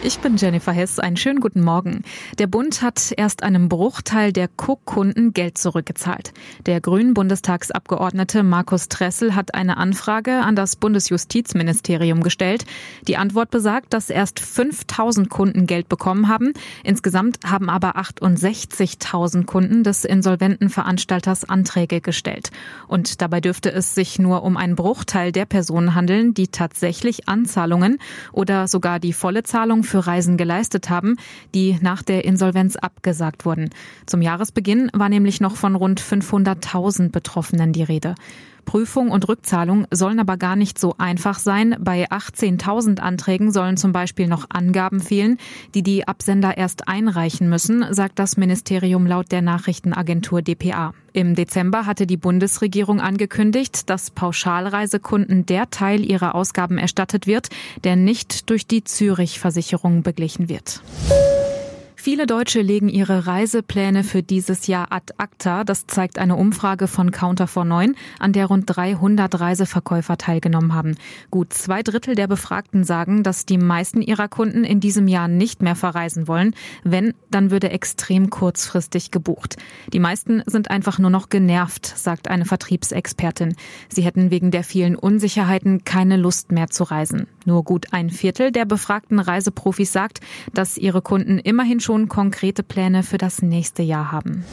Ich bin Jennifer Hess. Einen schönen guten Morgen. Der Bund hat erst einem Bruchteil der Cook-Kunden Geld zurückgezahlt. Der grünen Bundestagsabgeordnete Markus Tressel hat eine Anfrage an das Bundesjustizministerium gestellt. Die Antwort besagt, dass erst 5000 Kunden Geld bekommen haben. Insgesamt haben aber 68.000 Kunden des insolventen Veranstalters Anträge gestellt. Und dabei dürfte es sich nur um einen Bruchteil der Personen handeln, die tatsächlich Anzahlungen oder sogar die volle Zahlung für Reisen geleistet haben, die nach der Insolvenz abgesagt wurden. Zum Jahresbeginn war nämlich noch von rund 500.000 Betroffenen die Rede. Prüfung und Rückzahlung sollen aber gar nicht so einfach sein. Bei 18.000 Anträgen sollen zum Beispiel noch Angaben fehlen, die die Absender erst einreichen müssen, sagt das Ministerium laut der Nachrichtenagentur dpa. Im Dezember hatte die Bundesregierung angekündigt, dass Pauschalreisekunden der Teil ihrer Ausgaben erstattet wird, der nicht durch die Zürich-Versicherung beglichen wird. Viele Deutsche legen ihre Reisepläne für dieses Jahr ad acta. Das zeigt eine Umfrage von Counter for 9, an der rund 300 Reiseverkäufer teilgenommen haben. Gut zwei Drittel der Befragten sagen, dass die meisten ihrer Kunden in diesem Jahr nicht mehr verreisen wollen. Wenn, dann würde extrem kurzfristig gebucht. Die meisten sind einfach nur noch genervt, sagt eine Vertriebsexpertin. Sie hätten wegen der vielen Unsicherheiten keine Lust mehr zu reisen. Nur gut ein Viertel der befragten Reiseprofis sagt, dass ihre Kunden immerhin schon konkrete Pläne für das nächste Jahr haben.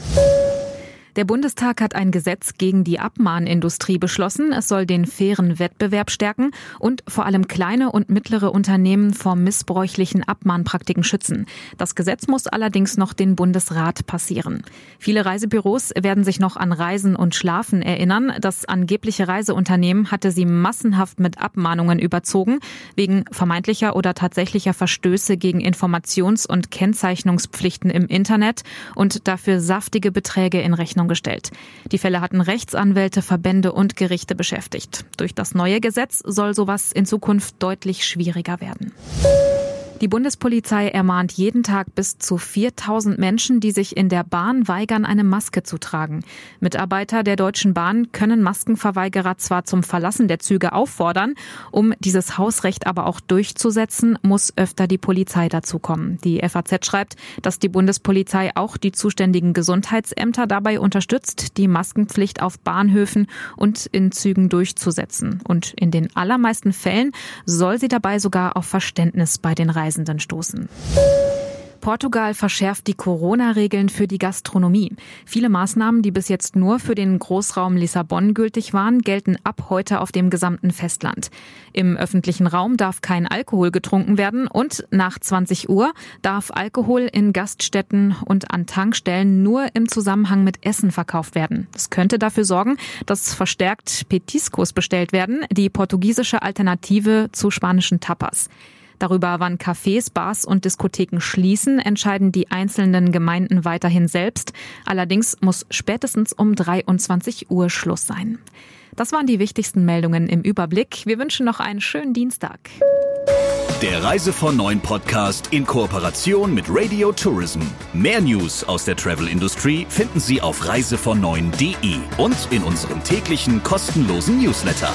Der Bundestag hat ein Gesetz gegen die Abmahnindustrie beschlossen. Es soll den fairen Wettbewerb stärken und vor allem kleine und mittlere Unternehmen vor missbräuchlichen Abmahnpraktiken schützen. Das Gesetz muss allerdings noch den Bundesrat passieren. Viele Reisebüros werden sich noch an Reisen und Schlafen erinnern. Das angebliche Reiseunternehmen hatte sie massenhaft mit Abmahnungen überzogen, wegen vermeintlicher oder tatsächlicher Verstöße gegen Informations- und Kennzeichnungspflichten im Internet und dafür saftige Beträge in Rechnung Rechnung gestellt. Die Fälle hatten Rechtsanwälte, Verbände und Gerichte beschäftigt. Durch das neue Gesetz soll sowas in Zukunft deutlich schwieriger werden. Die Bundespolizei ermahnt jeden Tag bis zu 4000 Menschen, die sich in der Bahn weigern, eine Maske zu tragen. Mitarbeiter der Deutschen Bahn können Maskenverweigerer zwar zum Verlassen der Züge auffordern, um dieses Hausrecht aber auch durchzusetzen, muss öfter die Polizei dazukommen. Die FAZ schreibt, dass die Bundespolizei auch die zuständigen Gesundheitsämter dabei unterstützt, die Maskenpflicht auf Bahnhöfen und in Zügen durchzusetzen. Und in den allermeisten Fällen soll sie dabei sogar auf Verständnis bei den Reisenden Reisenden stoßen. Portugal verschärft die Corona-Regeln für die Gastronomie. Viele Maßnahmen, die bis jetzt nur für den Großraum Lissabon gültig waren, gelten ab heute auf dem gesamten Festland. Im öffentlichen Raum darf kein Alkohol getrunken werden und nach 20 Uhr darf Alkohol in Gaststätten und an Tankstellen nur im Zusammenhang mit Essen verkauft werden. Das könnte dafür sorgen, dass verstärkt Petiscos bestellt werden, die portugiesische Alternative zu spanischen Tapas. Darüber, wann Cafés, Bars und Diskotheken schließen, entscheiden die einzelnen Gemeinden weiterhin selbst. Allerdings muss spätestens um 23 Uhr Schluss sein. Das waren die wichtigsten Meldungen im Überblick. Wir wünschen noch einen schönen Dienstag. Der Reise von Neuen Podcast in Kooperation mit Radio Tourism. Mehr News aus der Travel Industry finden Sie auf reisevon und in unserem täglichen kostenlosen Newsletter.